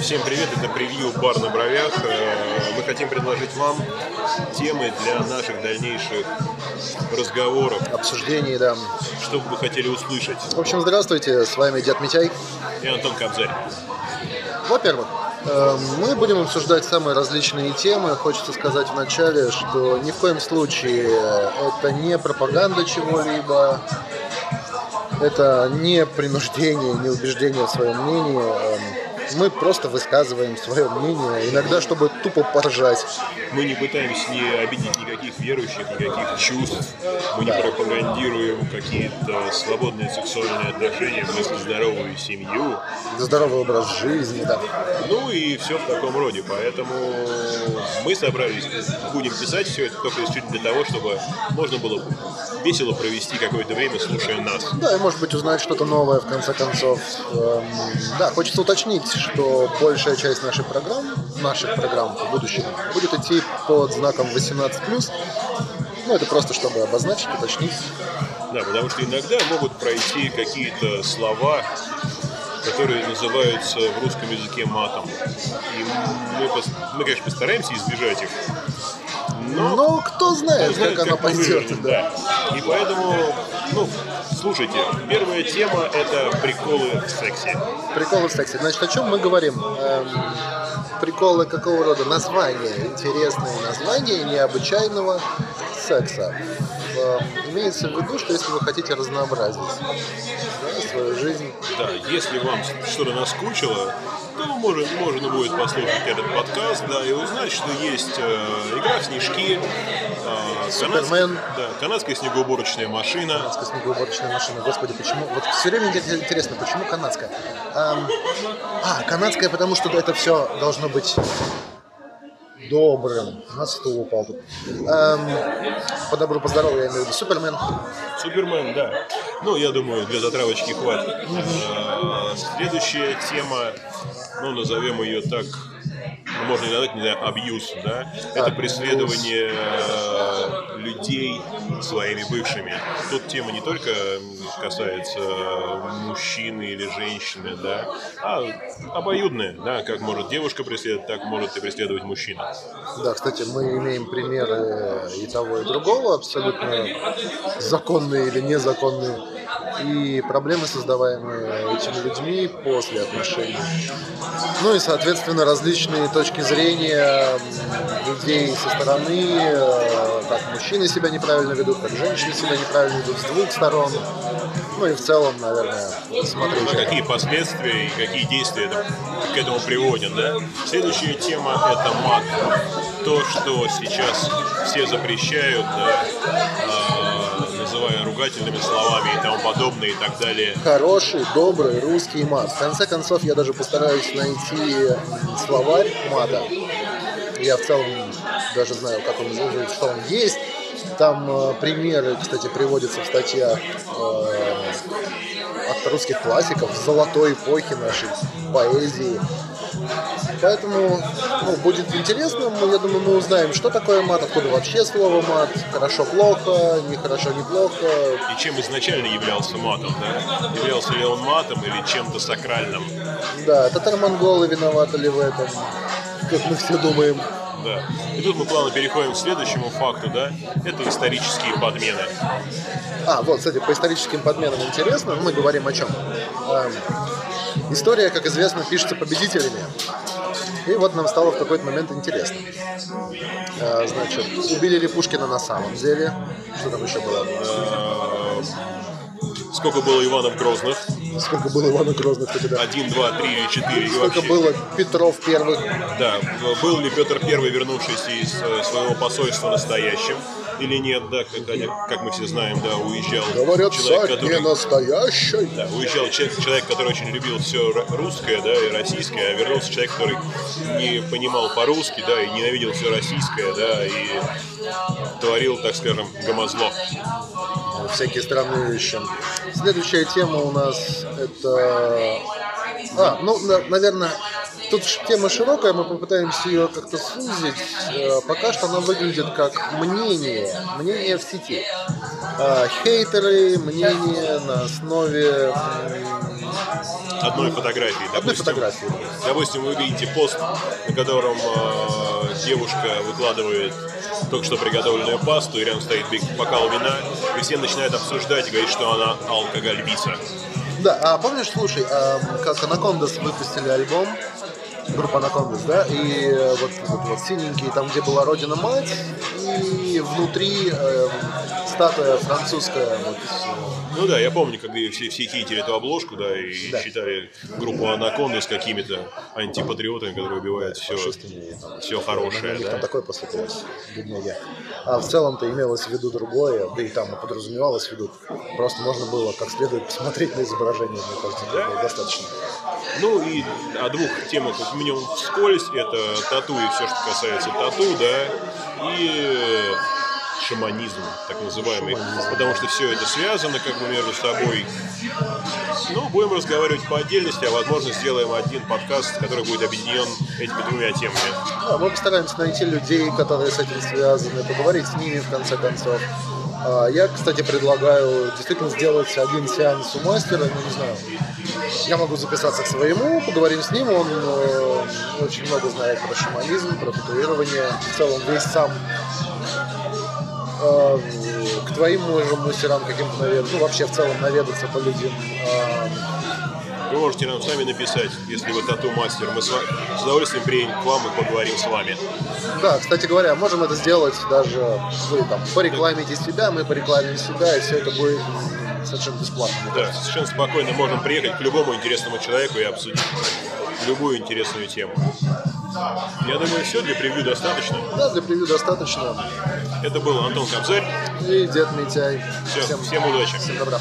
Всем привет, это превью «Бар на бровях». Э, Мы хотим предложить вам темы для наших дальнейших разговоров, Обсуждений, да. что бы вы хотели услышать. В общем, здравствуйте, с вами Дед Митяй. И Антон Кобзарь. Во-первых, э, мы будем обсуждать самые различные темы. Хочется сказать вначале, что ни в коем случае это не пропаганда чего-либо, это не принуждение, не убеждение в своем мнении. Мы просто высказываем свое мнение, иногда, чтобы тупо поржать. Мы не пытаемся не обидеть никаких верующих, никаких чувств. Мы не пропагандируем какие-то свободные сексуальные отношения, в смысле здоровую семью. Здоровый образ жизни, да. Ну и все в таком роде. Поэтому мы собрались, будем писать все это только исключительно для того, чтобы можно было весело провести какое-то время, слушая нас. Да, и может быть узнать что-то новое в конце концов. Эм, Да, хочется уточнить, что большая часть нашей программ, наших программ в будущем будет идти под знаком 18+. Ну, это просто чтобы обозначить, уточнить. Да, потому что иногда могут пройти какие-то слова, которые называются в русском языке матом. И мы, мы, конечно, постараемся избежать их. Но, Но кто знает, знает, как мы пойдет. Да. да. И поэтому, ну, слушайте, первая тема – это приколы в сексе. Приколы в сексе. Значит, о чем мы говорим? Эм, приколы какого рода? Названия. Интересные названия необычайного секса. Эм, имеется в виду, что если вы хотите разнообразить да, свою жизнь, Да, если вам что-то наскучило, то можно, можно будет послушать этот подкаст, да, и узнать, что есть э, игра в снежки, э, Супермен. да, канадская снегоуборочная машина. канадская снегоуборочная машина. Господи, почему? Вот все время интересно, почему канадская? Эм, а, канадская, потому что это все должно быть добрым. На стул упал тут. Эм, по добру, по здорову, я имею в виду Супермен. Супермен, да. Ну, я думаю, для затравочки хватит. Э, Следующая тема, ну, назовем ее так, можно назвать, не знаю, абьюз, да? Это преследование э, людей своими бывшими. Тут тема не только касается мужчины или женщины, да, а обоюдная, да, как может девушка преследовать, так может и преследовать мужчина. Да, кстати, мы имеем примеры и того, и другого, абсолютно законные или незаконные. И проблемы, создаваемые этими людьми после отношений. Ну и, соответственно, различные точки зрения людей со стороны, э, как мужчины себя неправильно ведут, как женщины себя неправильно ведут с двух сторон. Ну и в целом, наверное, смотреть. А какие последствия и какие действия это, к этому приводят, да? Следующая тема – это мат. То, что сейчас все запрещают, да, а, называя ругательными словами и тому подобное и так далее. хороший, добрый русский мат. В конце концов, я даже постараюсь найти словарь мата. Я в целом даже знаю, как он что он есть. Там э, примеры, кстати, приводятся в статьях э, от русских классиков золотой эпохи нашей поэзии. Поэтому ну, будет интересно, мы, я думаю, мы узнаем, что такое мат, откуда вообще слово мат, хорошо-плохо, нехорошо-неплохо, И чем изначально являлся матом, да? Являлся ли он матом или чем-то сакральным? Да, татаро-монголы виноваты ли в этом, как мы все думаем. Да. И тут мы плавно переходим к следующему факту, да? Это исторические подмены. А, вот, кстати, по историческим подменам интересно, мы говорим о чем? Эм, история, как известно, пишется победителями. И вот нам стало в какой-то момент интересно. Э, значит, убили ли Пушкина на самом деле? Что там еще было? Сколько было Иванов Грозных? Сколько было Ивана Грозных, кстати, да? Один, два, три или четыре. Сколько вообще. было Петров первых? Да, был ли Петр I, вернувшийся из э, своего посольства настоящим, или нет, да, как, как мы все знаем, да, уезжал Говорят, человек, который... не настоящий. Да, уезжал че- человек, который очень любил все русское, да, и российское, а вернулся человек, который не понимал по-русски, да, и ненавидел все российское, да, и творил, так скажем, гомозло. Всякие странные вещи. Следующая тема у нас это... А, ну, на- наверное, тут тема широкая, мы попытаемся ее как-то сузить. Э, Пока что она выглядит как мнение, мнение в сети. А, Хейтеры, мнение на основе одной фотографии. Одной Допустим, фотографии. Допустим, вы видите пост, на котором э, девушка выкладывает только что приготовленную пасту, и рядом стоит бокал вина, и все начинают обсуждать и говорить, что она алкоголь-бица. Да, а помнишь, слушай, а, как Анакондас выпустили альбом, группа Анакондас, да, и э, вот, вот, вот синенький, там, где была Родина Мать, и внутри э, статуя французская, вот, Ну да, я помню, когда все, все хейтили эту обложку, да, и Да. считали группу Анаконда с какими-то антипатриотами, которые убивают все, фашистами. все На хорошее, да. там такое поступилось, бедняги. А в целом-то имелось в виду другое, да и там и подразумевалось в виду. Просто можно было как следует посмотреть на изображение, мне кажется, Да? достаточно. Ну и о двух темах минимум вскользь. Это тату и все, что касается тату, да. И шаманизм, так называемый. Шаманизм. Потому что все это связано как бы между собой. Ну, будем разговаривать по отдельности, а возможно сделаем один подкаст, который будет объединен этими двумя темами. Да, мы постараемся найти людей, которые с этим связаны, поговорить с ними в конце концов. А, Я, кстати, предлагаю действительно сделать один сеанс у мастера, ну не знаю. Я могу записаться к своему, поговорим с ним, он э, очень много знает про шаманизм, про татуирование, в целом весь сам к твоим можем мастерам каким-то наведаться, ну вообще в целом наведаться по людям. А, Вы можете нам сами написать, если вы тату-мастер. Мы с, ва- с удовольствием приедем к вам и поговорим с вами. Да, кстати говоря, можем это сделать даже вы там порекламите себя, мы порекламим себя, и все это будет совершенно бесплатно. Да, совершенно спокойно можем приехать к любому интересному человеку и обсудить любую интересную тему. Я думаю, все для превью достаточно. Да, для превью достаточно. Это был Антон Кобзарь. И Дед Митяй. Всё, всем удачи. Всем добра.